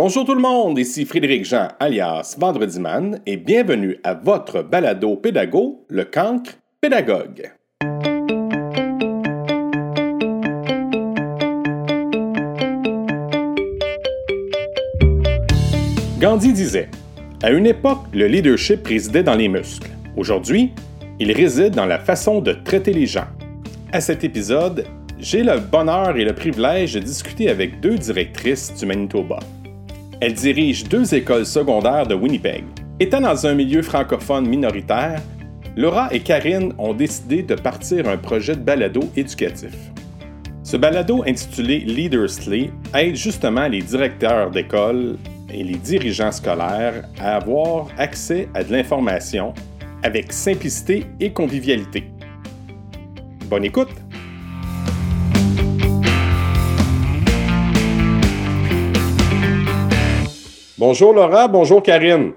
Bonjour tout le monde, ici Frédéric Jean alias Vendredi Man et bienvenue à votre balado pédago, le cancre pédagogue. Gandhi disait À une époque, le leadership résidait dans les muscles. Aujourd'hui, il réside dans la façon de traiter les gens. À cet épisode, j'ai le bonheur et le privilège de discuter avec deux directrices du Manitoba. Elles dirigent deux écoles secondaires de Winnipeg. Étant dans un milieu francophone minoritaire, Laura et Karine ont décidé de partir un projet de balado éducatif. Ce balado intitulé Leadersly aide justement les directeurs d'école et les dirigeants scolaires à avoir accès à de l'information avec simplicité et convivialité. Bonne écoute! Bonjour Laura, bonjour Karine.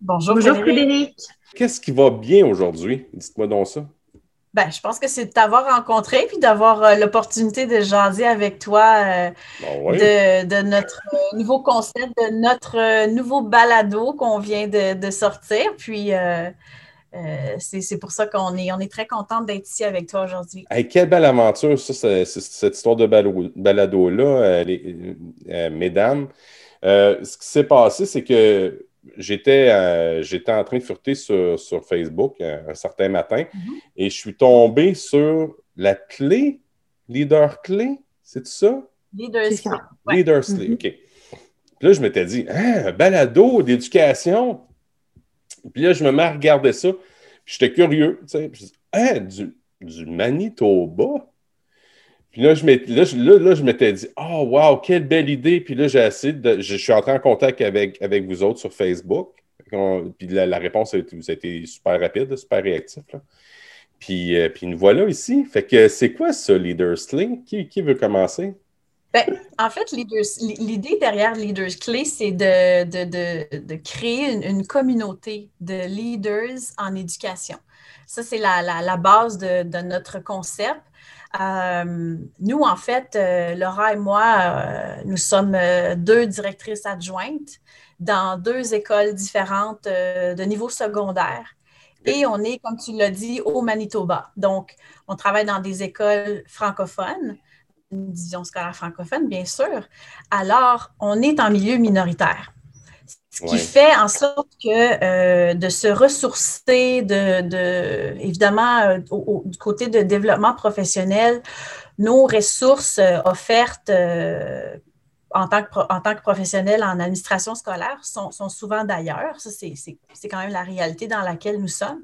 Bonjour, Frédéric. Qu'est-ce qui va bien aujourd'hui? Dites-moi donc ça. Ben, je pense que c'est de t'avoir rencontré puis d'avoir euh, l'opportunité de jaser avec toi euh, de, notre euh, nouveau concept, de notre nouveau balado qu'on vient de, sortir. Puis c'est pour ça qu'on est, on est très content d'être ici avec toi aujourd'hui. quelle belle aventure, ça, cette histoire de balado-là, mesdames. Ce qui s'est passé, c'est que j'étais euh, j'étais en train de fureter sur, Facebook euh, un, certain matin mhm. et je suis tombé sur la clé, leader clé, c'est ça? Leaders Clé. Leaders Clé, mhm. OK. Puis là, je m'étais dit, hein, un balado d'éducation? Puis là, je me mets à regarder ça. J'étais curieux, tu sais. Puis, hein, du, du Manitoba? Puis là, je m'étais dit, oh, wow, quelle belle idée. Puis là, j'ai essayé de. Je, suis entré en contact avec, avec vous autres sur Facebook. puis la, réponse a été, super rapide, super réactif. Puis, euh, puis nous voilà ici. Fait que c'est quoi ça, Leaders Clé? Qui, veut commencer? Ben, en fait, l'idée derrière Leaders Clé, c'est de, créer une, communauté de leaders en éducation. Ça, c'est la, base de, notre concept. Euh, nous, en fait, euh, Laura et moi, euh, nous sommes deux directrices adjointes dans deux écoles différentes de niveau secondaire. Et on est, comme tu l'as dit, au Manitoba. Donc, on travaille dans des écoles francophones, une division scolaire francophone, bien sûr. Alors, on est en milieu minoritaire. Ce qui fait en sorte que euh, de se ressourcer, de, évidemment, euh, du côté de développement professionnel, nos ressources euh, offertes en tant, que, en tant que professionnel en administration scolaire sont, souvent d'ailleurs. Ça, c'est quand même la réalité dans laquelle nous sommes.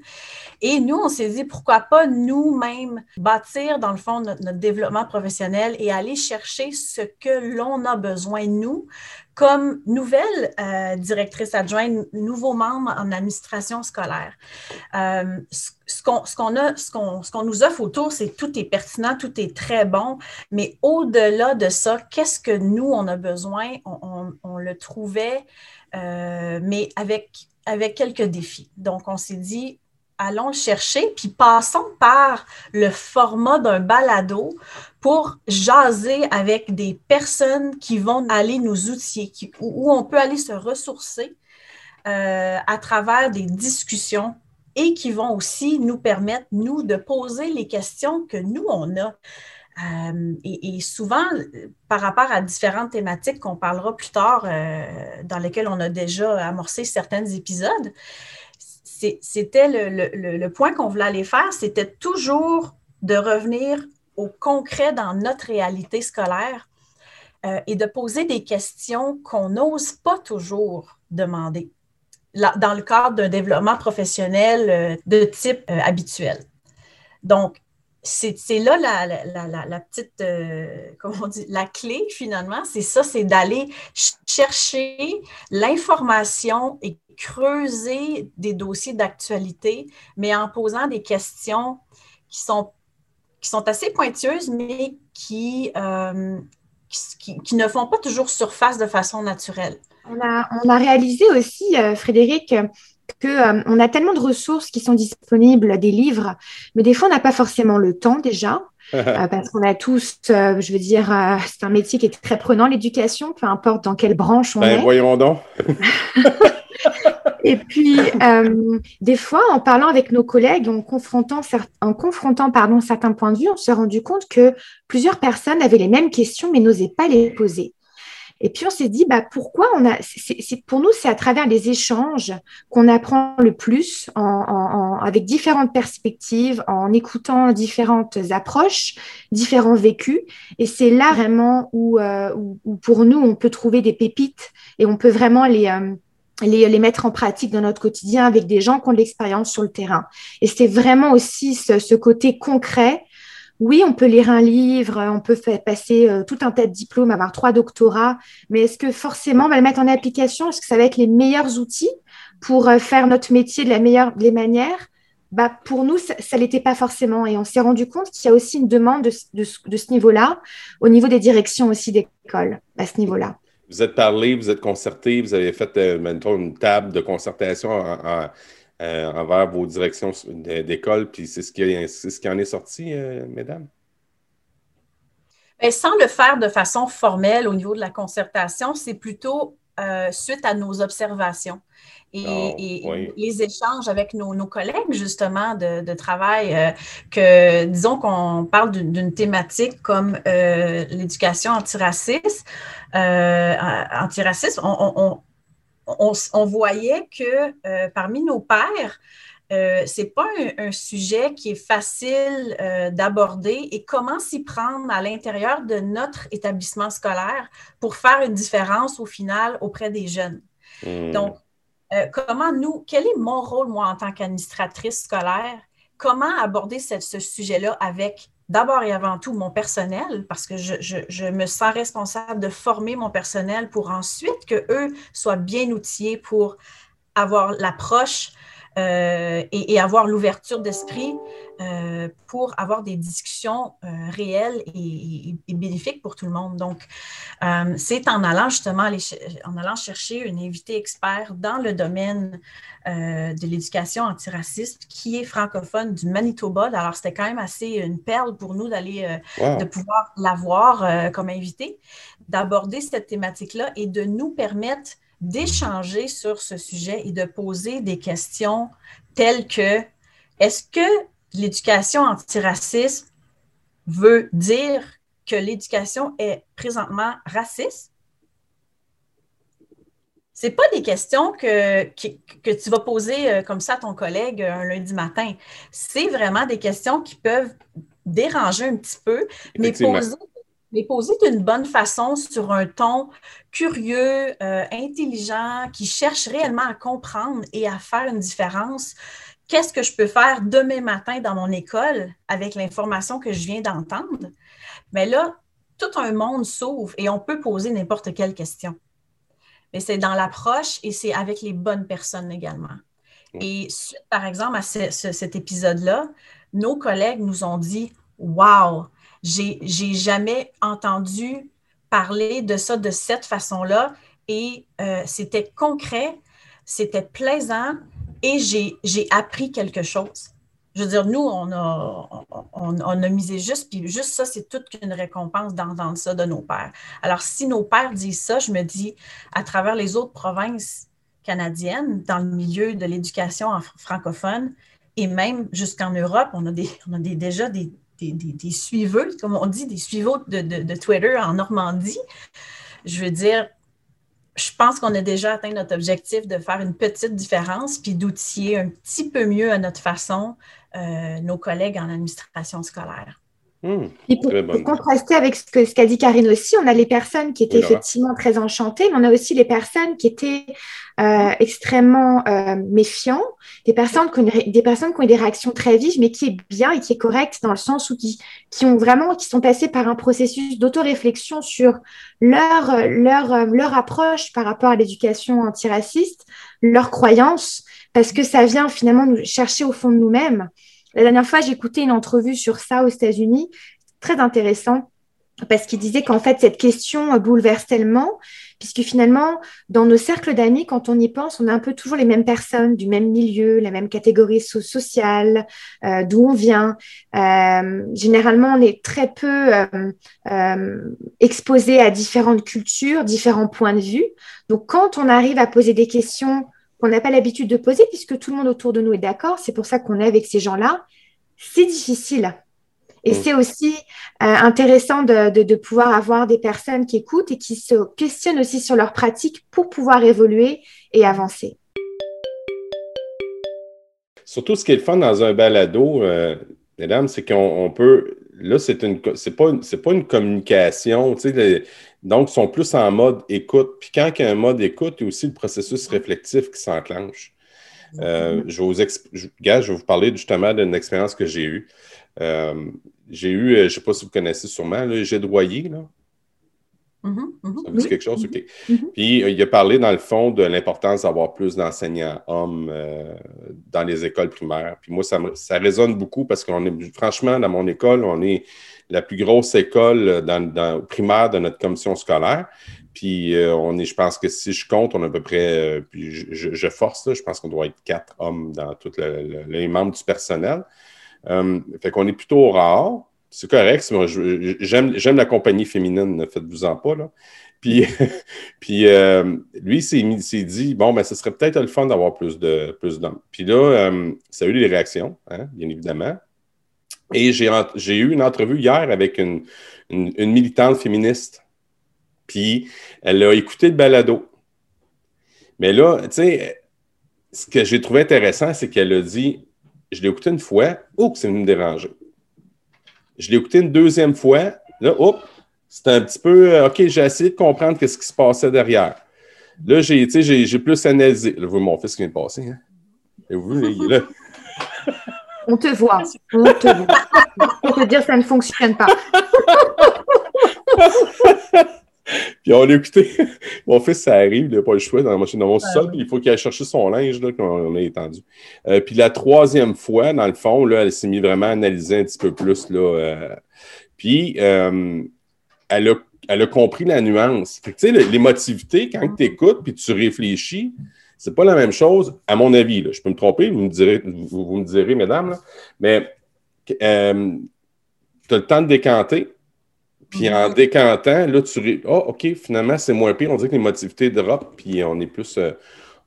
Et nous, on s'est dit, pourquoi pas nous-mêmes bâtir, dans le fond, notre, notre, développement professionnel et aller chercher ce que l'on a besoin, nous, comme nouvelle euh, directrice adjointe, nouveau membre en administration scolaire. Euh, ce qu'on ce qu'on nous offre autour, c'est tout est pertinent, tout est très bon, mais au-delà de ça, qu'est-ce que nous, on a besoin? On, le trouvait, euh, mais avec, avec quelques défis. Donc, on s'est dit, allons le chercher, puis passons par le format d'un balado pour jaser avec des personnes qui vont aller nous outiller, où on peut aller se ressourcer euh, à travers des discussions et qui vont aussi nous permettre, nous, de poser les questions que nous, on a. Euh, et, souvent, par rapport à différentes thématiques qu'on parlera plus tard, euh, dans lesquelles on a déjà amorcé certains épisodes, c'était le, point qu'on voulait aller faire, c'était toujours de revenir au concret dans notre réalité scolaire euh, et de poser des questions qu'on n'ose pas toujours demander dans le cadre d'un développement professionnel euh, de type euh, habituel. Donc, c'est là la, petite, comment on dit, la clé finalement, c'est ça, c'est d'aller chercher l'information et creuser des dossiers d'actualité, mais en posant des questions qui sont, qui sont assez pointueuses, mais qui, euh, qui, ne font pas toujours surface de façon naturelle. On a, on a réalisé aussi, euh, Frédéric, qu'on euh, on a tellement de ressources qui sont disponibles, des livres, mais des fois, on n'a pas forcément le temps déjà. parce qu'on a tous, je veux dire, c'est un métier qui est très prenant, l'éducation, peu importe dans quelle branche on ben, est. Voyons donc. Et puis, euh, des fois, en parlant avec nos collègues, en confrontant, en confrontant pardon, certains points de vue, on s'est rendu compte que plusieurs personnes avaient les mêmes questions mais n'osaient pas les poser. Et puis on s'est dit, bah, pourquoi on a. c'est pour nous, c'est à travers les échanges qu'on apprend le plus, en, avec différentes perspectives, en écoutant différentes approches, différents vécus. Et c'est là vraiment où, euh, où, pour nous, on peut trouver des pépites et on peut vraiment les. Euh, les, mettre en pratique dans notre quotidien avec des gens qui ont de l'expérience sur le terrain. Et c'est vraiment aussi ce, côté concret. Oui, on peut lire un livre, on peut faire passer euh, tout un tas de diplômes, avoir trois doctorats, mais est-ce que forcément on va le mettre en application? Est-ce que ça va être les meilleurs outils pour euh, faire notre métier de la meilleure des manières? Bah, Pour nous, ça ne l'était pas forcément. Et on s'est rendu compte qu'il y a aussi une demande de, ce niveau-là, au niveau des directions aussi d'école, à ce niveau-là vous êtes parlé, vous êtes concerté, vous avez fait, euh, une table de concertation euh, envers vos directions d'école, puis c'est ce, qui, ce qui en est sorti, euh, mesdames? Bien, sans le faire de façon formelle au niveau de la concertation, c'est plutôt suite à nos observations. Et, ah, les échanges avec nos, collègues, justement, de, travail, euh, que disons qu'on parle d'une thématique comme euh, l'éducation antiraciste, euh, antiraciste, on, on, voyait que parmi nos pairs, euh, ce n'est pas un, sujet qui est facile d'aborder et comment s'y prendre à l'intérieur de notre établissement scolaire pour faire une différence au final auprès des jeunes. Hmm. Donc, euh, comment nous, quel est mon rôle, moi, en tant qu'administratrice scolaire? Comment aborder ce, sujet-là avec d'abord et avant tout mon personnel, parce que je, me sens responsable de former mon personnel pour ensuite qu'eux soient bien outillés pour avoir l'approche euh, et, avoir l'ouverture d'esprit euh, pour avoir des discussions euh, réelles et, bénéfiques pour tout le monde. Donc, c'est en allant justement en allant chercher une invité expert dans le domaine de l'éducation antiraciste qui est francophone du Manitoba. Alors, c'était quand même assez une perle pour nous d'aller, de pouvoir l'avoir comme invité, d'aborder cette thématique-là et de nous permettre d'échanger sur ce sujet et de poser des questions telles que est-ce que l'éducation antiraciste veut dire que l'éducation est présentement raciste? Ce pas des questions que, que, tu vas poser euh, comme ça à ton collègue un lundi matin. C'est vraiment des questions qui peuvent déranger un petit peu, mais poser mais posé d'une bonne façon sur un ton curieux, euh, intelligent, qui cherche réellement à comprendre et à faire une différence. Qu'est-ce que je peux faire demain matin dans mon école avec l'information que je viens d'entendre? Mais là, tout un monde s'ouvre et on peut poser n'importe quelle question. Mais c'est dans l'approche et c'est avec les bonnes personnes également. Et par exemple, à cet épisode-là, nos collègues nous ont dit Wow, j'ai, jamais entendu parler de ça de cette façon-là et euh, c'était concret, c'était plaisant et j'ai, appris quelque chose. Je veux dire, nous, on a, on, a misé juste, puis juste ça, c'est toute une récompense d'entendre ça de nos pères. Alors, si nos pères disent ça, je me dis, à travers les autres provinces canadiennes, dans le milieu de l'éducation francophone, et même jusqu'en Europe, on a, des, on a déjà des, des, suiveurs, comme on dit, des suiveurs de, Twitter en Normandie. Je veux dire, je pense qu'on a déjà atteint notre objectif de faire une petite différence puis d'outiller un petit peu mieux à notre façon euh, nos collègues en administration scolaire. Hmm, et pour, contraster avec ce qu'a dit Karine aussi, on a les personnes qui étaient effectivement très enchantées, mais on a aussi les personnes qui étaient euh, extrêmement euh, méfiants, des personnes, qui ont, des personnes qui ont des réactions très vives, mais qui est bien et qui est correcte dans le sens où qui, qui ont vraiment, qui sont passées par un processus d'autoréflexion sur leur, leur, leur approche par rapport à l'éducation antiraciste, leurs croyances, parce que ça vient finalement nous chercher au fond de nous-mêmes. La dernière fois, écouté une entrevue sur ça aux États-Unis, très intéressant, parce qu'il disait qu'en fait, cette question bouleverse tellement puisque finalement, dans nos cercles d'amis, quand on y pense, on a un peu toujours les mêmes personnes, du même milieu, la même catégorie sociale, euh, d'où on vient. Euh, généralement, on est très peu euh, exposé à différentes cultures, différents points de vue. Donc, quand on arrive à poser des questions qu'on n'a pas l'habitude de poser, puisque tout le monde autour de nous est d'accord, c'est pour ça qu'on est avec ces gens-là, c'est difficile. Et mm. c'est aussi euh, intéressant de, pouvoir avoir des personnes qui écoutent et qui se questionnent aussi sur leur pratique pour pouvoir évoluer et avancer. Surtout, ce qui est le fun dans un balado, euh, mesdames, c'est qu'on peut. Là, c'est une c'est pas, pas une communication. Donc, ils sont plus en mode écoute. Puis quand il y a un mode écoute, il y a aussi le processus réflectif qui s'enclenche. Euh, je, vais vous je, je vais vous parler justement d'une expérience que j'ai eue. Euh, j'ai eu, euh, je ne sais pas si vous connaissez sûrement, le jet de Là. Mm-hmm, mm-hmm. Ça vous dit quelque chose? OK. Mm-hmm. Puis, il a parlé, dans le fond, de l'importance d'avoir plus d'enseignants hommes dans les écoles primaires. Puis moi, ça, ça résonne beaucoup parce qu'on est, franchement, dans mon école, on est la plus grosse école dans, primaire de notre commission scolaire. Puis on est, je pense que si je compte, on est à peu près, puis je, force, je pense qu'on doit être quatre hommes dans tous les membres du personnel. Euh, fait qu'on est plutôt rare. C'est correct. J'aime la compagnie féminine, ne faites-vous-en pas. Là. Puis, puis euh, lui, il s'est dit, bon, ben, ce serait peut-être le fun d'avoir plus d'hommes. Plus puis là, euh, ça a eu des réactions, hein, bien évidemment. Et j'ai eu une entrevue hier avec une, militante féministe. Puis elle a écouté le balado. Mais là, tu sais, ce que j'ai trouvé intéressant, c'est qu'elle a dit je l'ai écouté une fois, oups, c'est venu me déranger. Je l'ai écouté une deuxième fois, là, oups, c'était un petit peu, euh, OK, j'ai essayé de comprendre ce qui se passait derrière. Là, j'ai, j'ai, plus analysé. Là, vous voyez mon fils qui vient de passer. Hein? Et vous, il là. On te voit. On te voit. Pour te dire, ça ne fonctionne pas. puis on l'a écouté. mon fils, ça arrive, il n'a pas le choix dans, dans mon sol, il faut qu'il aille chercher son linge qu'on a étendu. Euh, puis la troisième fois, dans le fond, là, elle s'est mise vraiment à analyser un petit peu plus. Là, euh, puis euh, elle, a, elle, a, compris la nuance. Tu sais, l'émotivité, quand tu écoutes puis tu réfléchis, c'est pas la même chose, à mon avis. Là. Je peux me tromper, vous me direz, vous, me direz mesdames, mais tu as le temps de décanter puis en décantant, là, tu. Oh, OK, finalement, c'est moins pire. On dirait que l'émotivité drop, puis on est plus. Euh,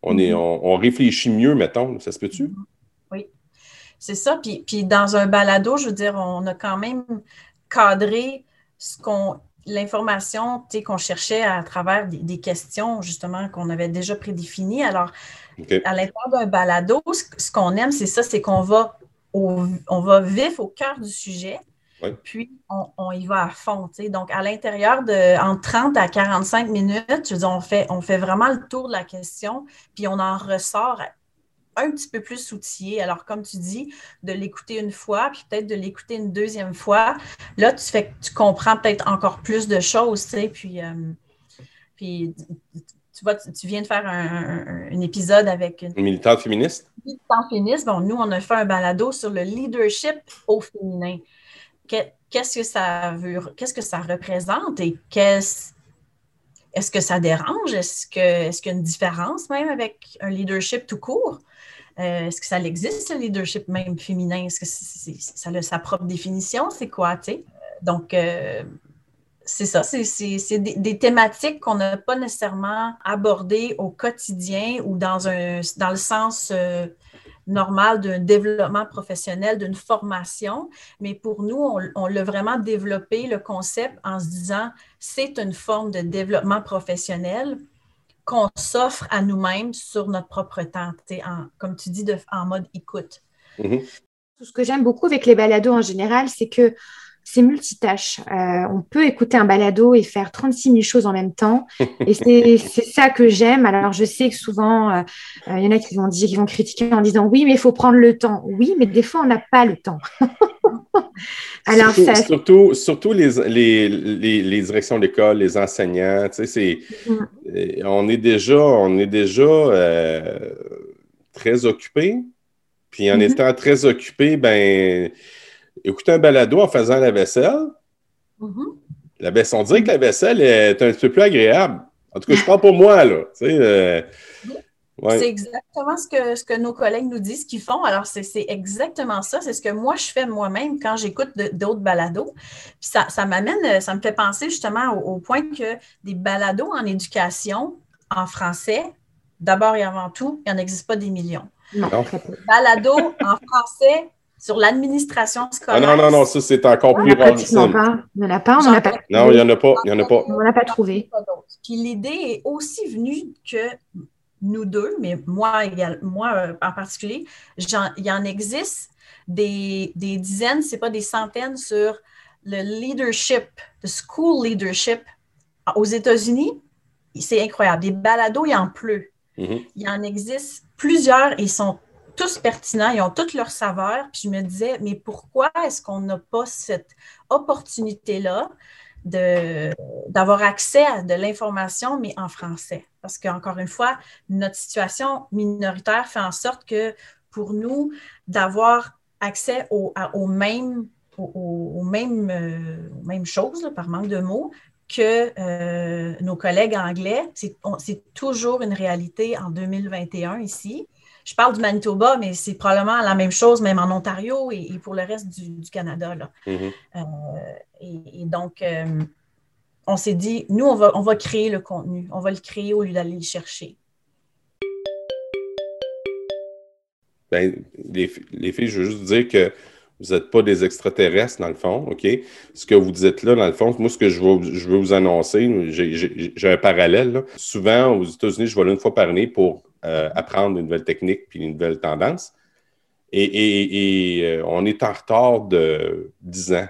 on, est, mhm. on, réfléchit mieux, mettons. Ça se peut-tu? Mhm. Oui. C'est ça. Puis, puis dans un balado, je veux dire, on a quand même cadré ce qu'on l'information qu'on cherchait à travers des, questions, justement, qu'on avait déjà prédéfinies. Alors, à l'intérieur d'un balado, ce, qu'on aime, c'est ça, c'est qu'on va, on va vif au cœur du sujet, puis, on, y va à fond. Donc, à l'intérieur de entre 30 à 45 minutes, je on, fait, on fait vraiment le tour de la question, puis on en ressort un petit peu plus outillé. Alors, comme tu dis, de l'écouter une fois, puis peut-être de l'écouter une deuxième fois, là, tu, fais, tu comprends peut-être encore plus de choses, tu puis, euh, puis tu vois, tu, viens de faire un, épisode avec une, militante féministe? Une militante féministe. Bon, nous, on a fait un balado sur le leadership au féminin qu'est-ce que ça veut, qu'est-ce que ça représente et qu'est-ce est-ce que ça dérange? Est-ce qu'il y a une différence même avec un leadership tout court? Euh, est-ce que ça existe, le leadership même féminin? Est-ce que ça a sa propre définition? C'est quoi, tu sais? Donc, euh, c'est ça, c'est des, thématiques qu'on n'a pas nécessairement abordées au quotidien ou dans, un, dans le sens euh, normal d'un développement professionnel, d'une formation, mais pour nous, on, l'a vraiment développé, le concept, en se disant, c'est une forme de développement professionnel qu'on s'offre à nous-mêmes sur notre propre temps, en, comme tu dis, de, en mode écoute. Mm-hmm. Ce que j'aime beaucoup avec les balados en général, c'est que c'est multitâche. Euh, on peut écouter un balado et faire 36 000 choses en même temps. Et c'est ça que j'aime. Alors, je sais que souvent, euh, euh, il y en a qui vont, dire, qui vont critiquer en disant oui, mais il faut prendre le temps. Oui, mais des fois, on n'a pas le temps. Alors, surtout, ça... surtout, surtout, les, les, les, directions d'école, les enseignants, tu sais, mm. on est déjà, on est déjà très occupés. Puis en mm-hmm. étant très occupé, ben écouter un balado en faisant la vaisselle, mm-hmm. la vaisselle, on dirait que la vaisselle est un petit peu plus agréable. En tout cas, je parle pour moi, là. Euh, c'est exactement ce que, ce que nos collègues nous disent qu'ils font. Alors, c'est exactement ça. C'est ce que moi, je fais moi-même quand j'écoute d'autres balados. Puis ça, ça m'amène, ça me fait penser justement au, point que des balados en éducation en français, d'abord et avant tout, il n'y en existe pas des millions. Non. Balado en français, sur l'administration scolaire. Ah non, non, non, ça, c'est encore plus rarissime. Il n'y en a pas, on n'en a pas. Non, il n'y en a pas, il y en a pas. On n'en a pas trouvé. Puis l'idée est aussi venue que nous deux, mais moi, moi euh, en particulier, il y en existe des, des dizaines, c'est pas des centaines sur le leadership, le school leadership aux États-Unis. C'est incroyable. Des balados, il y en pleut. Mm-hmm. Il y en existe plusieurs et ils sont tous pertinents, ils ont toutes leurs saveurs. Puis je me disais, mais pourquoi est-ce qu'on n'a pas cette opportunité-là d'avoir accès à de l'information, mais en français? Parce qu'encore une fois, notre situation minoritaire fait en sorte que pour nous, d'avoir accès aux, mêmes, aux, mêmes, euh, mêmes choses, par manque de mots, que euh, nos collègues anglais. C'est toujours une réalité en 2021 ici je parle du Manitoba, mais c'est probablement la même chose, même en Ontario et, pour le reste du, Canada. Mm-hmm. Euh, et, donc, euh, on s'est dit, nous, on va, on va créer le contenu. On va le créer au lieu d'aller le chercher. Ben, les, filles, je veux juste dire que vous n'êtes pas des extraterrestres, dans le fond, OK? Ce que vous dites là, dans le fond, moi, ce que je veux, je veux vous annoncer, j'ai un parallèle. Souvent, aux États-Unis, je vais là une fois par année pour euh, apprendre une nouvelle technique puis une nouvelle tendance. Et, euh, on est en retard de 10 ans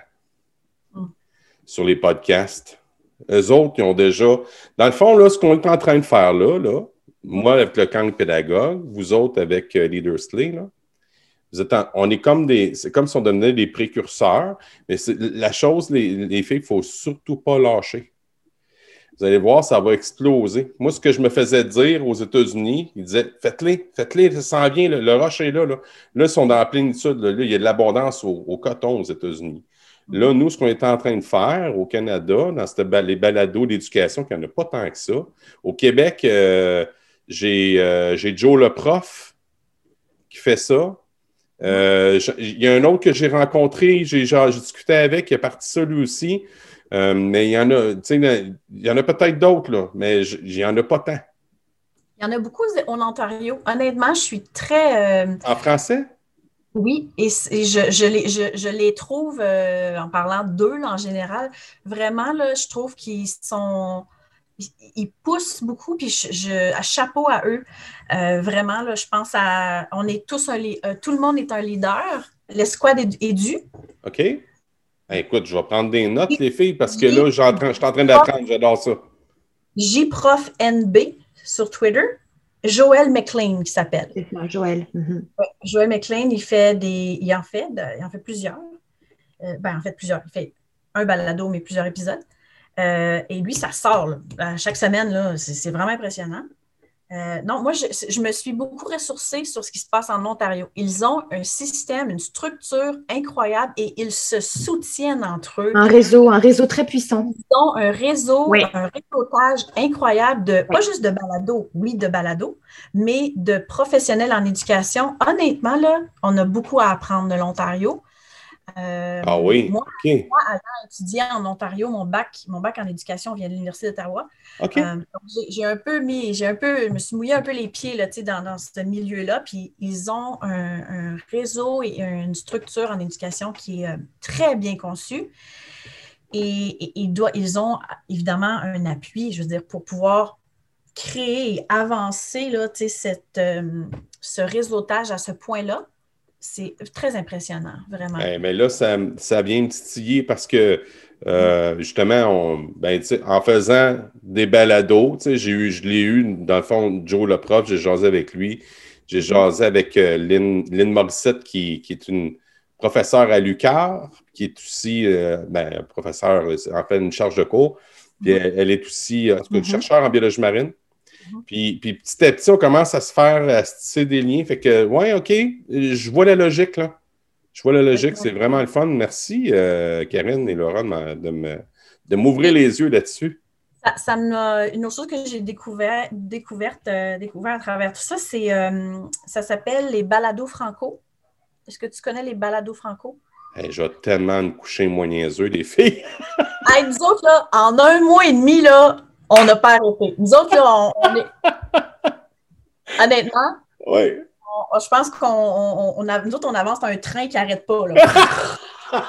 hmm. sur les podcasts. Eux autres, ils ont déjà. Dans le fond, là, ce qu'on est en train de faire là, là moi avec le camp pédagogue, vous autres avec euh, Leader là, vous êtes on est comme des. C'est comme si on devenait des précurseurs, mais la chose, les, les filles, il ne faut surtout pas lâcher. Vous allez voir, ça va exploser. Moi, ce que je me faisais dire aux États-Unis, ils disaient Faites-les, faites-les, ça s'en vient, le roche est là, là. Là, ils sont dans la plénitude. Là, il y a de l'abondance au, coton aux États-Unis. Là, nous, ce qu'on est en train de faire au Canada, dans cette, les balados d'éducation, qu'il n'y en a pas tant que ça. Au Québec, euh, euh, j'ai Joe le prof qui fait ça. Euh, il y a un autre que j'ai rencontré, j'ai discuté avec, qui est parti ça lui aussi. Euh, mais il y en a, il y en a peut-être d'autres, là, mais il n'y en a pas tant. Il y en a beaucoup en Ontario. Honnêtement, je suis très. Euh, en français? Oui, et, je, je, les, je, les, trouve, euh, en parlant d'eux en général, vraiment, là, je trouve qu'ils sont. Ils poussent beaucoup, puis je, à chapeau à eux. vraiment, là, je pense à. On est tous un. tout le monde est un leader. L'escouade est, est due. OK. Ben, écoute, je vais prendre des notes, les filles, parce que là, je suis en train d'apprendre, j'adore ça. JProfNB sur Twitter. Joël McLean qui s'appelle. Joël. Mhm. Joël McLean, il fait des. Il en fait, il en fait plusieurs. Euh, ben, en fait, plusieurs. Il fait un balado, mais plusieurs épisodes. Euh, et lui, ça sort chaque semaine. C'est vraiment impressionnant. Euh, non, moi, je, me suis beaucoup ressourcée sur ce qui se passe en Ontario. Ils ont un système, une structure incroyable et ils se soutiennent entre eux. Un réseau, un réseau très puissant. Ils ont un réseau, un réseautage incroyable de, pas juste de balado, oui, de balado, mais de professionnels en éducation. Honnêtement, là, on a beaucoup à apprendre de l'Ontario. Euh, ah oui? Moi, étudier en Ontario, mon bac, mon bac en éducation vient de l'Université d'Ottawa. Euh, j'ai un peu mis, j'ai un peu, je me suis mouillé un peu les pieds là, dans, dans ce milieu-là. Puis ils ont un, réseau et une structure en éducation qui est euh, très bien conçue. Et, ils ont évidemment un appui, je veux dire, pour pouvoir créer et avancer là, cette, ce réseautage à ce point-là c'est très impressionnant, vraiment. mais là, ça, ça, vient me titiller parce que euh, justement, ben, en faisant des balados, j'ai eu, je l'ai eu, dans le fond, Joe le prof, j'ai jasé avec lui. J'ai mm-hmm. jasé avec euh, Lynn, Morissette, qui, est une professeure à l'UQAR, qui est aussi euh, ben, professeure, en fait, une charge de cours. Puis mm-hmm. elle, est aussi, en tout cas, mm-hmm. chercheur en biologie marine. Mhm. Puis, petit à petit, on commence à se faire à se tisser des liens. Fait que, ouais, OK, je vois la logique, là. Je vois la logique, c'est vraiment le fun. Merci, euh, Karine et Laura, de, m'ouvrir les yeux là-dessus. Ça, une autre chose que j'ai découvert, découverte, euh, découvert à travers tout ça, c'est ça s'appelle les balados franco. Est-ce que tu connais les balados franco? je vais tellement me coucher moins niaiseux, les filles. hey, nous autres, là, en un mois et demi, là, on n'a pas arrêté. Nous autres, là, on, est. Honnêtement, oui. je pense qu'on on, nous autres, on avance dans un train qui n'arrête pas.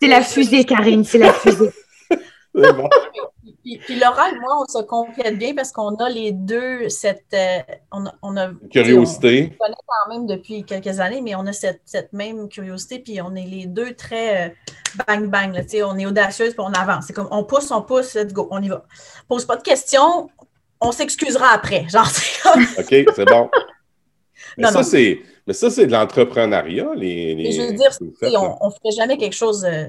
c'est la fusée, Karine, c'est la fusée. C'est bon. Puis, Laura et moi, on se complète bien parce qu'on a les deux cette euh, on, a, curiosité. On, connaît quand même depuis quelques années, mais on a cette, même curiosité, puis on est les deux très euh, bang bang. Là, on est audacieuse puis on avance. C'est comme on pousse, on pousse, let's go, on y va. Pose pas de questions, on s'excusera après. Genre, OK, c'est bon. Mais, ça, c'est, mais ça, c'est de l'entrepreneuriat. Les, Je veux dire, on ne ferait jamais quelque chose. Euh,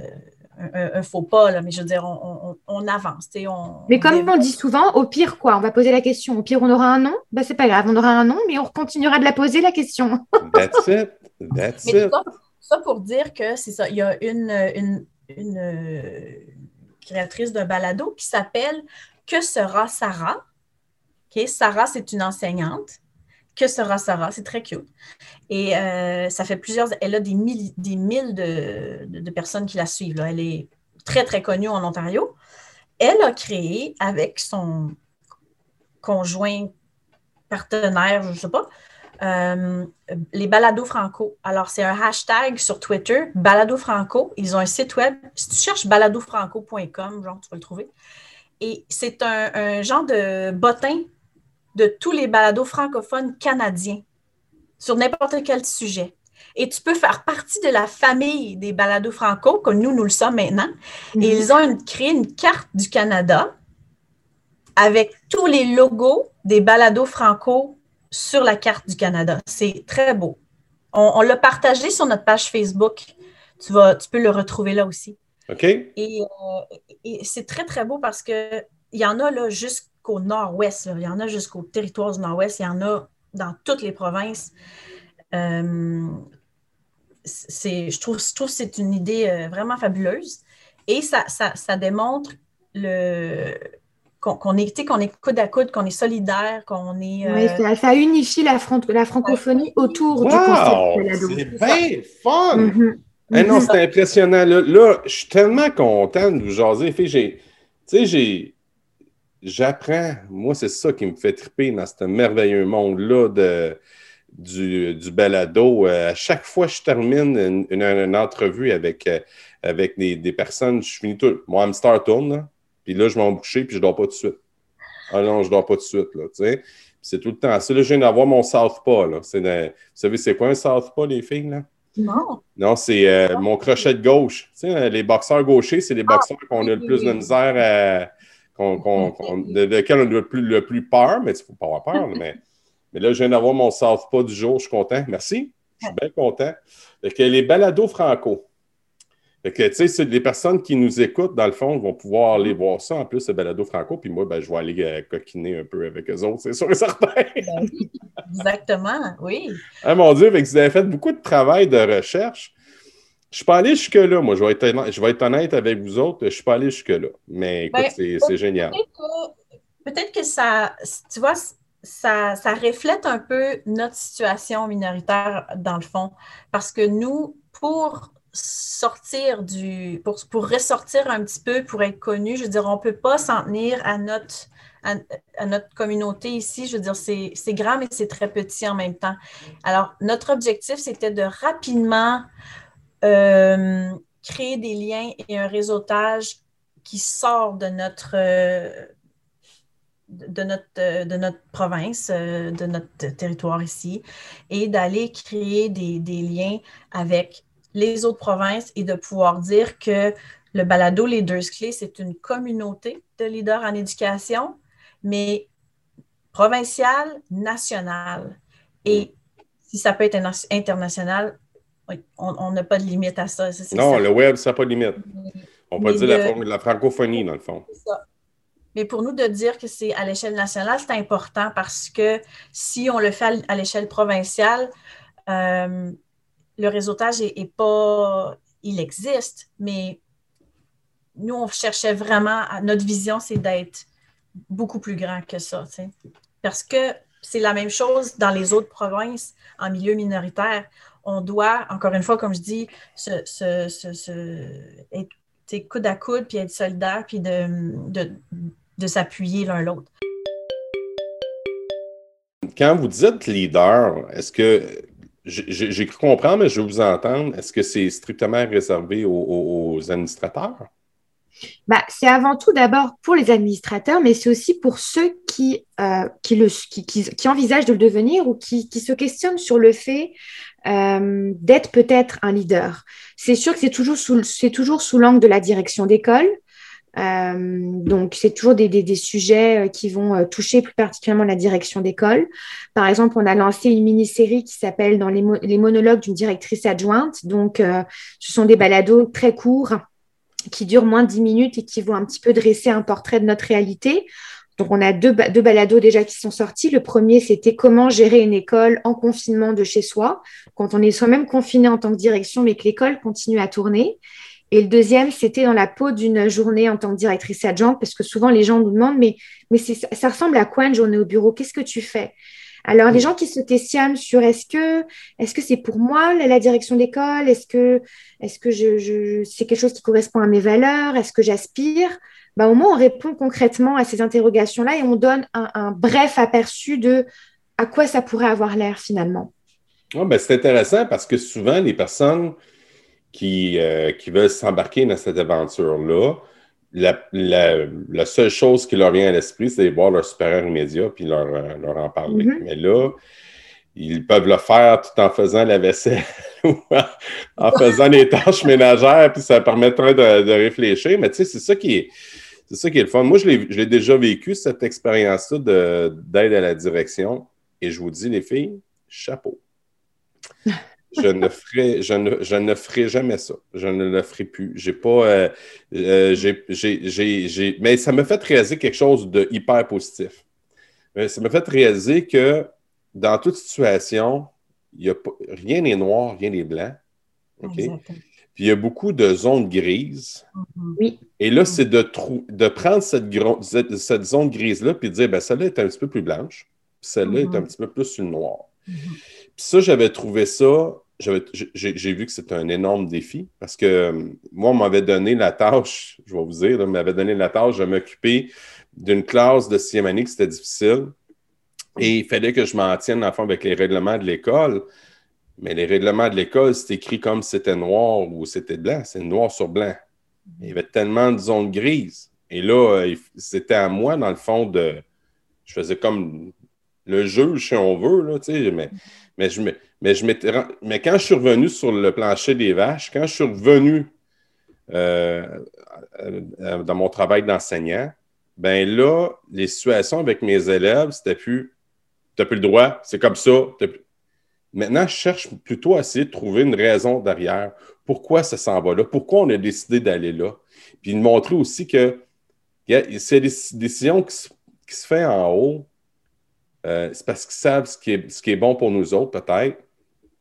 un, faux pas, là, mais je veux dire, on, on, avance. On, mais comme on, dit souvent, au pire, quoi, on va poser la question. Au pire, on aura un nom. Ben, c'est pas grave, on aura un nom, mais on continuera de la poser, la question. That's it. That's it. Ça, pour dire que c'est ça. Il y a une, une, une euh, créatrice d'un balado qui s'appelle Que sera Sarah? Okay? Sarah, c'est une enseignante que sera Sarah. C'est très cute. Et euh, ça fait plusieurs. Elle a des mille, des mille de, personnes qui la suivent. Elle est très, très connue en Ontario. Elle a créé avec son conjoint partenaire, je ne sais pas, euh, les balados franco. Alors, c'est un hashtag sur Twitter, balado franco. Ils ont un site web. Si tu cherches baladofranco.com, genre, tu vas le trouver. Et c'est un, genre de bottin de tous les balados francophones canadiens sur n'importe quel sujet. Et tu peux faire partie de la famille des balados franco, comme nous, nous le sommes maintenant. Et mhm. ils ont créé une carte du Canada avec tous les logos des balados franco sur la carte du Canada. C'est très beau. On, l'a partagé sur notre page Facebook. Tu, vas, tu peux le retrouver là aussi. OK. Et, euh, et c'est très, très beau parce qu'il y en a là juste qu'au nord-ouest. Il y en a jusqu'au territoire du nord-ouest. Il y en a dans toutes les provinces. Euh, je, trouve, je trouve que c'est une idée euh, vraiment fabuleuse. Et ça, ça, démontre le, qu'on est, qu'on est coude à coude, qu'on est solidaire, qu'on est. Oui, euh, ça, unifie la, la francophonie autour du concept C'est bien fun! Mm-hmm. Eh non, c'est impressionnant. Là, je suis tellement content de vous jaser. Tu sais, j'ai j'apprends. Moi, c'est ça qui me fait triper dans ce merveilleux monde-là de, du, du balado. Euh, à chaque fois que je termine une, entrevue avec, euh, avec des, personnes, je finis tout. Mon hamster tourne, puis là, je vais boucher, puis je ne dors pas tout de suite. Ah non, je ne dors pas tout de suite, là, tu sais. C'est tout le temps. Ça, là, je viens d'avoir mon Southpaw, là. vous savez, c'est quoi un Southpaw, les filles, là? Non. Non, c'est euh, mon crochet de gauche. Tu sais, les boxeurs gauchers, c'est les ah, boxeurs qu'on a le plus de misère à de, lequel on a le plus, le plus peur, mais il ne faut pas avoir peur. mais, mais là, je viens d'avoir mon Southpaw du jour, je suis content. Merci. Je suis bien content. que les balados franco. que, tu sais, les personnes qui nous écoutent, dans le fond, vont pouvoir aller voir ça en plus, ce balado franco. Puis moi, ben, je vais aller euh, coquiner un peu avec eux autres, c'est sûr et certain. Ben exactement, oui. Ah mon Dieu, vous avez fait beaucoup de travail de recherche. Je suis pas allé jusque-là, moi. Je vais, être, je vais être honnête avec vous autres. Je ne suis pas allé jusque-là. Mais écoute, ben, c'est génial. Peut-être que, ça, tu vois, ça, ça, reflète un peu notre situation minoritaire dans le fond. Parce que nous, pour sortir du. pour, pour ressortir un petit peu, pour être connu, je veux dire, on ne peut pas s'en tenir à notre. À, notre communauté ici, je veux dire, c'est grand, mais c'est très petit en même temps. Alors, notre objectif, c'était de rapidement créer des liens et un réseautage qui sort de notre, euh, de notre, euh, de notre province, de notre territoire ici, et d'aller créer des, liens avec les autres provinces et de pouvoir dire que le balado Leaders Clés, c'est une communauté de leaders en éducation, mais provinciale, nationale. Et si ça peut être international, on n'a pas de limite à ça. non, le web, ça n'a pas de limite. On peut dire la, francophonie, dans le fond. Mais pour nous, de dire que c'est à l'échelle nationale, c'est important parce que si on le fait à l'échelle provinciale, euh, le réseautage est, pas. Il existe, mais nous, on cherchait vraiment, notre vision, c'est d'être beaucoup plus grand que ça. Parce que c'est la même chose dans les autres provinces en milieu minoritaire. On doit, encore une fois, comme je dis, se, être coude à coude, puis être solidaire, puis de, de s'appuyer l'un l'autre. Quand vous dites leader, est-ce que j'ai cru comprendre, mais je veux vous entendre. Est-ce que c'est strictement réservé aux, administrateurs? Bah, c'est avant tout d'abord pour les administrateurs, mais c'est aussi pour ceux qui, euh, qui, le, qui, qui, envisagent de le devenir ou qui, se questionnent sur le fait euh, d'être peut-être un leader. C'est sûr que c'est toujours sous, toujours sous l'angle de la direction d'école, euh, donc, c'est toujours des, des, sujets euh, qui vont toucher plus particulièrement la direction d'école. Par exemple, on a lancé une mini-série qui s'appelle Dans les, les monologues d'une directrice adjointe. Donc, ce sont des balados très courts qui durent moins de 10 minutes et qui vont un petit peu dresser un portrait de notre réalité. Donc, on a deux, deux balados déjà qui sont sortis. Le premier, c'était comment gérer une école en confinement de chez soi, quand on est soi-même confiné en tant que direction, mais que l'école continue à tourner. Et le deuxième, c'était dans la peau d'une journée en tant que directrice adjointe, parce que souvent les gens nous demandent, mais, mais ça ressemble à quoi une journée au bureau? Qu'est-ce que tu fais? Alors, les gens qui se questionnent sur est-ce que est-ce que c'est pour moi la, direction d'école? Est-ce que est-ce que je, c'est quelque chose qui correspond à mes valeurs? Est-ce que j'aspire? Bah, Au moins, on répond concrètement à ces interrogations-là et on donne un, bref aperçu de à quoi ça pourrait avoir l'air finalement. ben, c'est intéressant parce que souvent, les personnes qui, euh, qui veulent s'embarquer dans cette aventure-là, la, la, seule chose qui leur vient à l'esprit, c'est de voir leur supérieur immédiat puis leur, euh, leur en parler. Mm-hmm. Mais là, ils peuvent le faire tout en faisant la vaisselle ou en faisant les tâches ménagères, puis ça permettrait de, de réfléchir. Mais tu sais, c'est ça qui est. C'est ça qui est le fun. Moi, je l'ai déjà vécu, cette expérience-là d'aide à la direction. Et je vous dis, les filles, chapeau. je ne ferai, je ne, je ne ferai jamais ça. Je ne le ferai plus. J'ai pas. Euh, euh, j'ai, mais ça m'a fait réaliser quelque chose de hyper positif. ça m'a fait réaliser que dans toute situation, y a pas, rien n'est noir, rien n'est blanc. Puis il y a beaucoup de zones grises. Mm-hmm. Oui. Et là, c'est de, de prendre cette, cette, zone grise-là puis de dire, ben, celle-là est un petit peu plus blanche, celle-là est un mm-hmm. petit peu plus une noire. Mm-hmm. Puis ça, j'avais trouvé ça, j'ai vu que c'était un énorme défi parce que euh, moi, on m'avait donné la tâche, je vais vous dire, on m'avait donné la tâche de m'occuper d'une classe de sixième année qui c'était difficile. Et il fallait que je m'en tienne en fond avec les règlements de l'école. Mais les règlements de l'école, c'est écrit comme c'était noir ou c'était blanc. C'est noir sur blanc. Il y avait tellement de zones grises. Et là, euh, c'était à moi, dans le fond, de. Je faisais comme le juge, si on veut, là, mais, mais, je, mais, je mais quand je suis revenu sur le plancher des vaches, quand je suis revenu euh, dans mon travail d'enseignant, ben là, les situations avec mes élèves, c'était plus tu n'as plus le droit, c'est comme ça. Maintenant, je cherche plutôt à essayer de trouver une raison derrière. Pourquoi ça s'en va là? Pourquoi on a décidé d'aller là? Puis de montrer aussi que c'est des décisions qui se, qui se font en haut, euh, c'est parce qu'ils savent ce qui, est, ce qui est bon pour nous autres, peut-être.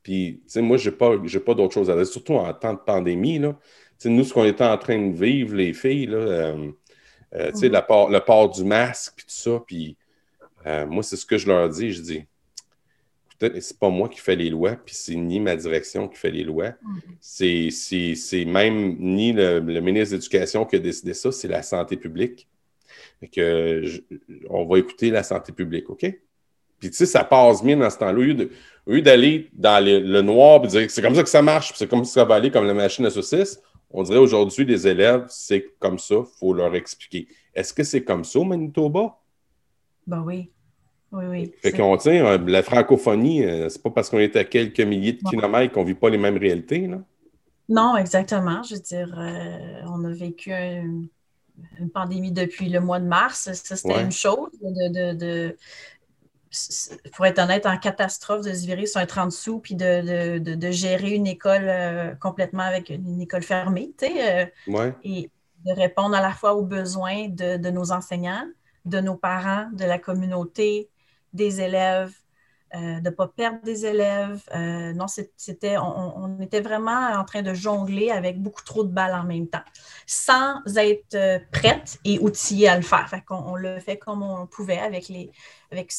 Puis, tu sais, moi, je n'ai pas, pas d'autre chose à dire, surtout en temps de pandémie. Là. sais, nous, ce qu'on était en train de vivre, les filles, là, euh, euh, tu sais, mm-hmm. le port du masque, puis tout ça. Puis, moi, c'est ce que je leur dis. Je dis, c'est pas moi qui fais les lois, puis c'est ni ma direction qui fait les lois. C'est même ni le, ministre de l'Éducation qui a décidé ça, c'est la santé publique. Que, on va écouter la santé publique, OK? Puis, tu sais, ça passe bien dans ce temps-là. Au lieu d'aller dans le, noir et dire c'est comme ça que ça marche, c'est comme ça que ça va aller comme la machine à saucisse, on dirait aujourd'hui, les élèves, c'est comme ça, il faut leur expliquer. Est-ce que c'est comme ça au Manitoba? Ben oui. Oui, oui. Fait qu'on tient, euh, la francophonie, euh, c'est pas parce qu'on est à quelques milliers de kilomètres qu'on vit pas les mêmes réalités, là? Non, exactement. Je veux dire, euh, on a vécu une pandémie depuis le mois de mars. Ça, c'était une chose de, pour être honnête, en catastrophe de se virer sur un 30 sous puis de, gérer une école euh, complètement avec une école fermée, tu sais, euh, et de répondre à la fois aux besoins de, nos enseignants, de nos parents, de la communauté, des élèves. de ne pas perdre des élèves. non, c'était, on, était vraiment en train de jongler avec beaucoup trop de balles en même temps, sans être prête et outillée à le faire. Fait qu'on on le fait comme on pouvait avec, les, avec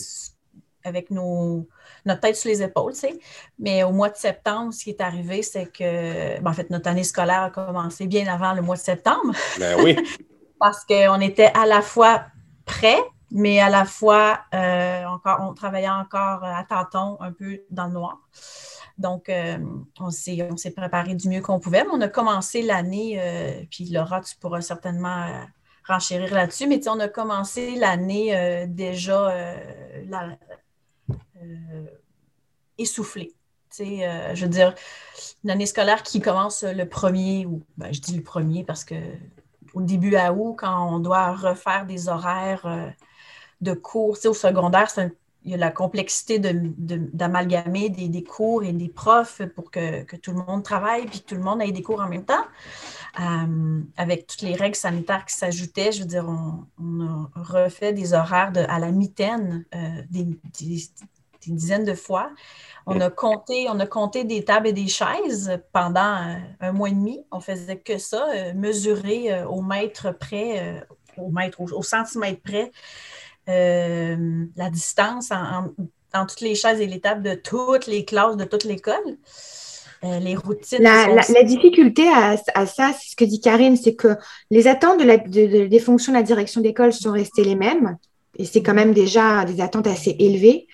avec nos, notre tête sur les épaules, tu sais. Mais au mois de septembre, ce qui est arrivé, c'est que, ben, en fait, notre année scolaire a commencé bien avant le mois de septembre. Ben oui. Parce qu'on était à la fois prêts, mais à la fois, euh, encore, on travaillait encore à tâtons, un peu dans le noir. Donc, euh, on s'est préparé du mieux qu'on pouvait, mais on a commencé l'année, euh, puis Laura, tu pourras certainement renchérir là-dessus, mais on a commencé l'année déjà, la, euh, essoufflé. Euh, je veux dire, une année scolaire qui commence le premier, ou ben, je dis le premier parce que au début à août, quand on doit refaire des horaires euh, de cours, au secondaire, il y a la complexité d'amalgamer de, des, cours et des profs pour que, tout le monde travaille puis que tout le monde ait des cours en même temps. avec toutes les règles sanitaires qui s'ajoutaient, je veux dire, on, a refait des horaires à la mitaine, des, des dizaines de fois. On a compté, on a compté des tables et des chaises pendant euh, un, mois et demi. On faisait que ça, euh, mesurer euh, au mètre près, au mètre, au, centimètre près, la distance en, toutes les chaises et les tables de toutes les classes de toute l'école. les routines. La, difficulté à, ça, c'est ce que dit Karine, c'est que les attentes des fonctions de la direction d'école sont restées les mêmes. Et c'est quand même déjà des attentes assez élevées.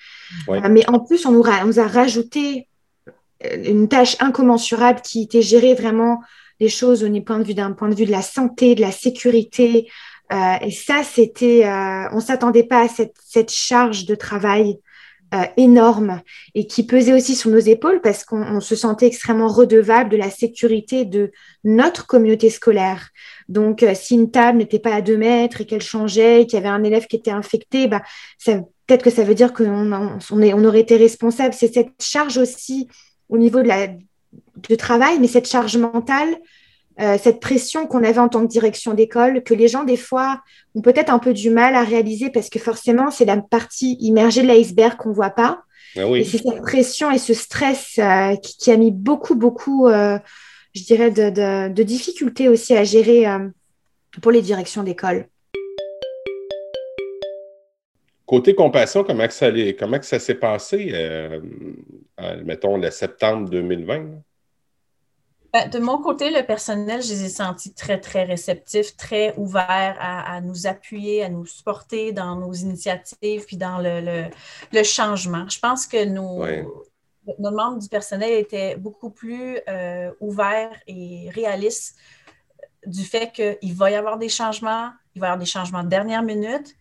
Euh, mais en plus, on nous, a, rajouté euh, une tâche incommensurable qui était gérer vraiment les choses au point de vue d'un point de vue de la santé, de la sécurité. Euh, et ça, c'était, on ne s'attendait pas à cette, charge de travail énorme et qui pesait aussi sur nos épaules parce qu'on se sentait extrêmement redevable de la sécurité de notre communauté scolaire. Donc, si une table n'était pas à deux mètres et qu'elle changeait, qu'il y avait un élève qui était infecté, bah, peut-être que ça veut dire qu'on on, on aurait été responsable. C'est cette charge aussi au niveau de travail, mais cette charge mentale, euh, cette pression qu'on avait en tant que direction d'école, que les gens, des fois, ont peut-être un peu du mal à réaliser parce que forcément, c'est la partie immergée de l'iceberg qu'on ne voit pas. Ah oui. Et c'est cette pression et ce stress euh, qui, a mis beaucoup, beaucoup, euh, je dirais, de, de, de, difficultés aussi à gérer pour les directions d'école. Côté compassion, comment, ça, comment ça s'est passé, mettons, le septembre 2020? Ben, de mon côté, le personnel, je les ai sentis très, très réceptifs, très ouverts à, nous appuyer, à nous supporter dans nos initiatives puis dans le, changement. Je pense que nos, nos, membres du personnel étaient beaucoup plus euh, ouverts et réalistes du fait qu'il va y avoir des changements, il va y avoir des changements de dernière minute,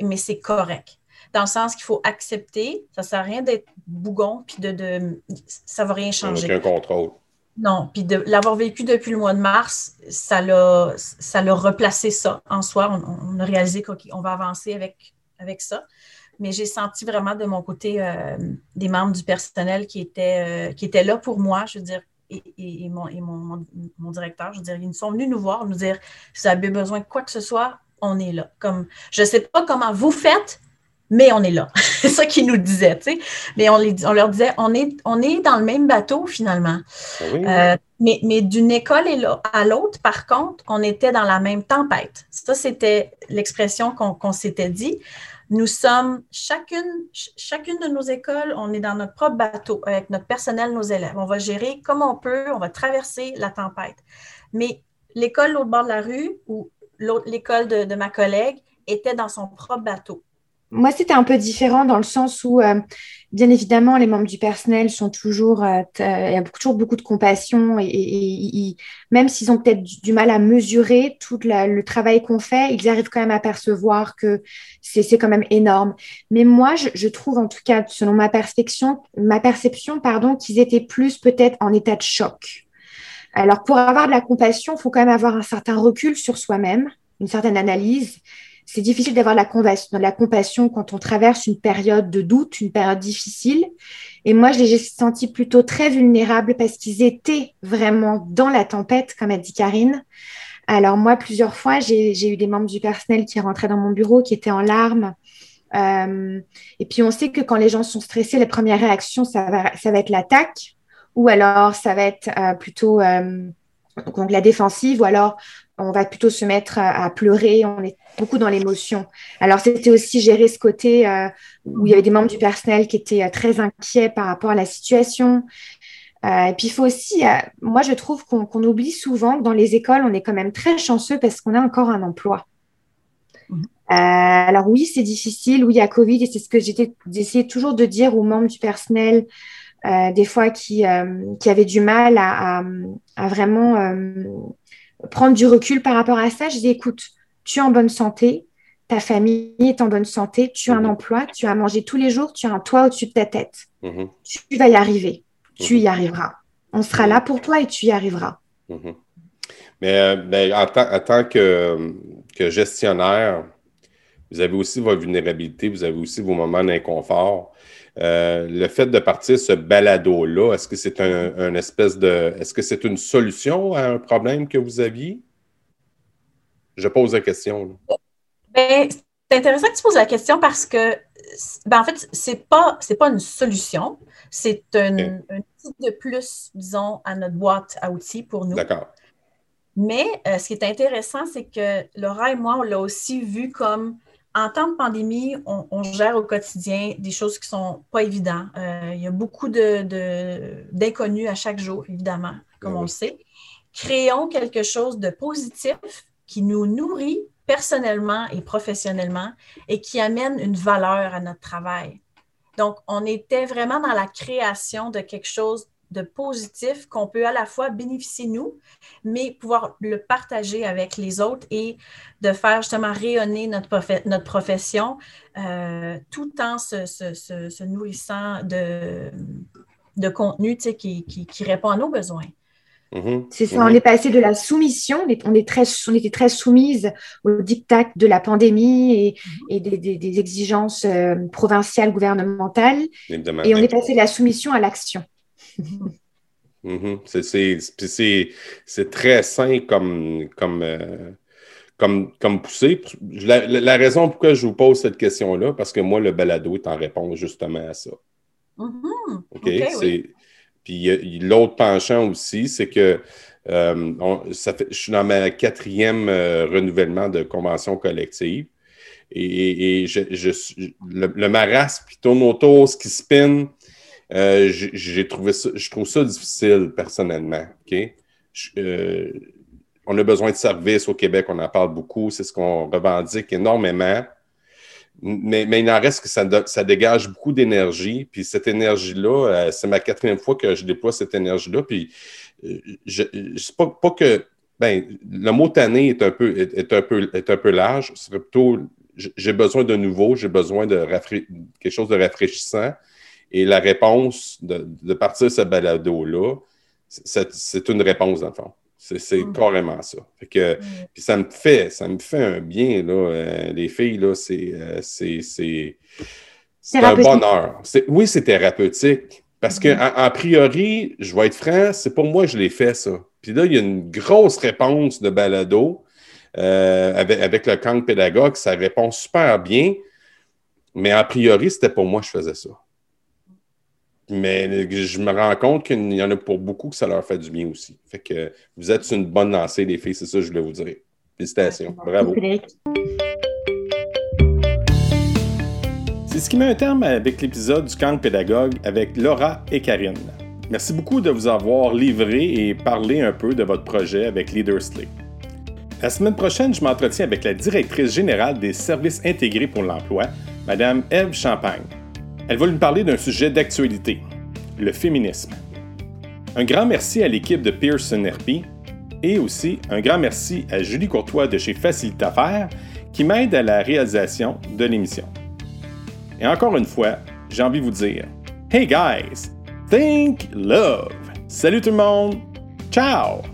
mais c'est correct. Dans le sens qu'il faut accepter, ça ne sert à rien d'être bougon, puis de, de, ça ne va rien changer. Aucun contrôle. Non, puis de l'avoir vécu depuis le mois de mars, ça l'a, ça l'a replacé ça en soi. On, a réalisé qu'on va avancer avec, avec ça. Mais j'ai senti vraiment de mon côté euh, des membres du personnel qui étaient, euh, qui étaient là pour moi, je veux dire, et, mon, et mon, mon, directeur, je veux dire, ils sont venus nous voir, nous dire si vous avez besoin de quoi que ce soit, on est là. Comme, je ne sais pas comment vous faites, mais on est là. c'est ça qu'ils nous disaient, tu sais. Mais on, on, leur disait, on est, on est dans le même bateau finalement. Ah euh, mais, mais d'une école à l'autre, par contre, on était dans la même tempête. Ça, c'était l'expression qu'on s'était dit. Nous sommes chacune, chacune de nos écoles, on est dans notre propre bateau avec notre personnel, nos élèves. On va gérer comme on peut, on va traverser la tempête. Mais l'école l'autre bord de la rue, ou l'école de, ma collègue était dans son propre bateau. Moi, c'était un peu différent dans le sens où, euh, bien évidemment, les membres du personnel sont toujours, euh, il y a toujours beaucoup de compassion et, même s'ils ont peut-être du, mal à mesurer tout le travail qu'on fait, ils arrivent quand même à percevoir que c'est quand même énorme. Mais moi, je, trouve, en tout cas, selon ma perception, ma perception, pardon, qu'ils étaient plus peut-être en état de choc. Alors, pour avoir de la compassion, il faut quand même avoir un certain recul sur soi-même, une certaine analyse. C'est difficile d'avoir la, la compassion quand on traverse une période de doute, une période difficile. Et moi, je les ai sentis plutôt très vulnérables parce qu'ils étaient vraiment dans la tempête, comme a dit Karine. Alors moi, plusieurs fois, j'ai eu des membres du personnel qui rentraient dans mon bureau, qui étaient en larmes, Euh, et puis, on sait que quand les gens sont stressés, les premières réactions, ça va, ça va être l'attaque, ou alors ça va être euh, plutôt donc, la défensive, ou alors on va plutôt se mettre à, pleurer, on est beaucoup dans l'émotion. Alors, c'était aussi gérer ce côté où il y avait des membres du personnel qui étaient très inquiets par rapport à la situation. Euh, et puis, il faut aussi, euh, moi, je trouve qu'on oublie souvent que dans les écoles, on est quand même très chanceux parce qu'on a encore un emploi. Mhm. Euh, alors oui, c'est difficile, oui, il y a Covid, et c'est ce que j'essayais toujours de dire aux membres du personnel, des fois qui, qui avaient du mal à, à, vraiment prendre du recul par rapport à ça. Je dis, écoute, tu es en bonne santé, ta famille est en bonne santé, tu as un mhm. emploi, tu as mangé tous les jours, tu as un toit au-dessus de ta tête. Mhm. Tu vas y arriver tu y mhm. arriveras. On sera là pour toi et tu y arriveras. Mais, euh, en, tant que, gestionnaire, vous avez aussi vos vulnérabilités, vous avez aussi vos moments d'inconfort. Euh, le fait de partir ce balado-là, est-ce que c'est un, espèce de. Est-ce que c'est une solution à un problème que vous aviez? Je pose la question. Ben, c'est intéressant que tu poses la question parce que, ben, en fait, ce n'est pas, pas une solution. C'est un, outil de plus, disons, à notre boîte à outils pour nous. D'accord. Mais euh, ce qui est intéressant, c'est que Laura et moi, on l'a aussi vu comme en temps de pandémie, on, gère au quotidien des choses qui ne sont pas évidentes. Euh, il y a beaucoup d'inconnus à chaque jour, évidemment, comme ben on le sait. Créons quelque chose de positif qui nous nourrit personnellement et professionnellement et qui amène une valeur à notre travail. Donc, on était vraiment dans la création de quelque chose de positif qu'on peut à la fois bénéficier nous, mais pouvoir le partager avec les autres et de faire justement rayonner notre, notre profession euh, tout en se, nourrissant de, de contenu qui, qui, répond à nos besoins. Mm-hmm. C'est ça, on est passé de la soumission, on, est, très, on était très soumise au diktat de la pandémie et, mm-hmm. des, exigences euh, provinciales, gouvernementales. Et on est passé de la soumission à l'action. Mm-hmm. C'est très sain comme, comme, euh, comme, comme poussée. La, raison pourquoi je vous pose cette question-là, parce que moi, le balado est en réponse justement à ça. OK, c'est puis l'autre penchant aussi, c'est que euh, ça fait, je suis dans ma quatrième euh, renouvellement de convention collective. Et, je, le, le, marasme qui tourne autour, ce qui spin, euh, j'ai trouvé ça, je trouve ça difficile personnellement. on a besoin de services au Québec, on en parle beaucoup, c'est ce qu'on revendique énormément. Mais, il en reste que ça, dégage beaucoup d'énergie. Puis cette énergie-là, euh, c'est ma quatrième fois que je déploie cette énergie-là. Puis euh, je, sais pas, que. Ben, le mot tanné est un peu, est, un peu, est un peu large. Ce serait plutôt j'ai besoin de nouveau, j'ai besoin de quelque chose de rafraîchissant. Et la réponse de, de partir ce balado-là, c'est une réponse, dans le fond. C'est mm. carrément ça. que, mm. Puis ça me fait, ça me fait un bien, là. Euh, les filles, là, c'est euh, un bonheur. Oui, c'est thérapeutique. Parce que, mm. en, priori, je vais être franc, c'est pour moi que je l'ai fait, ça. Puis là, il y a une grosse réponse de balado euh, avec, avec, le camp pédagogue. Ça répond super bien. Mais a priori, c'était pour moi que je faisais ça. Mais je me rends compte qu'il y en a pour beaucoup que ça leur fait du bien aussi. Fait que vous êtes une bonne lancée, les filles, c'est ça que je voulais vous dire. Félicitations. Bravo. C'est ce qui met un terme avec l'épisode du camp pédagogue avec Laura et Karine. Merci beaucoup de vous avoir livré et parlé un peu de votre projet avec Leadersley. La semaine prochaine, je m'entretiens avec la directrice générale des services intégrés pour l'emploi, Mme Eve Champagne. Elle va nous parler d'un sujet d'actualité, le féminisme. Un grand merci à l'équipe de Pearson RP et aussi un grand merci à Julie Courtois de chez Facilite Faire qui m'aide à la réalisation de l'émission. Et encore une fois, j'ai envie de vous dire Hey guys, think love! Salut tout le monde! Ciao!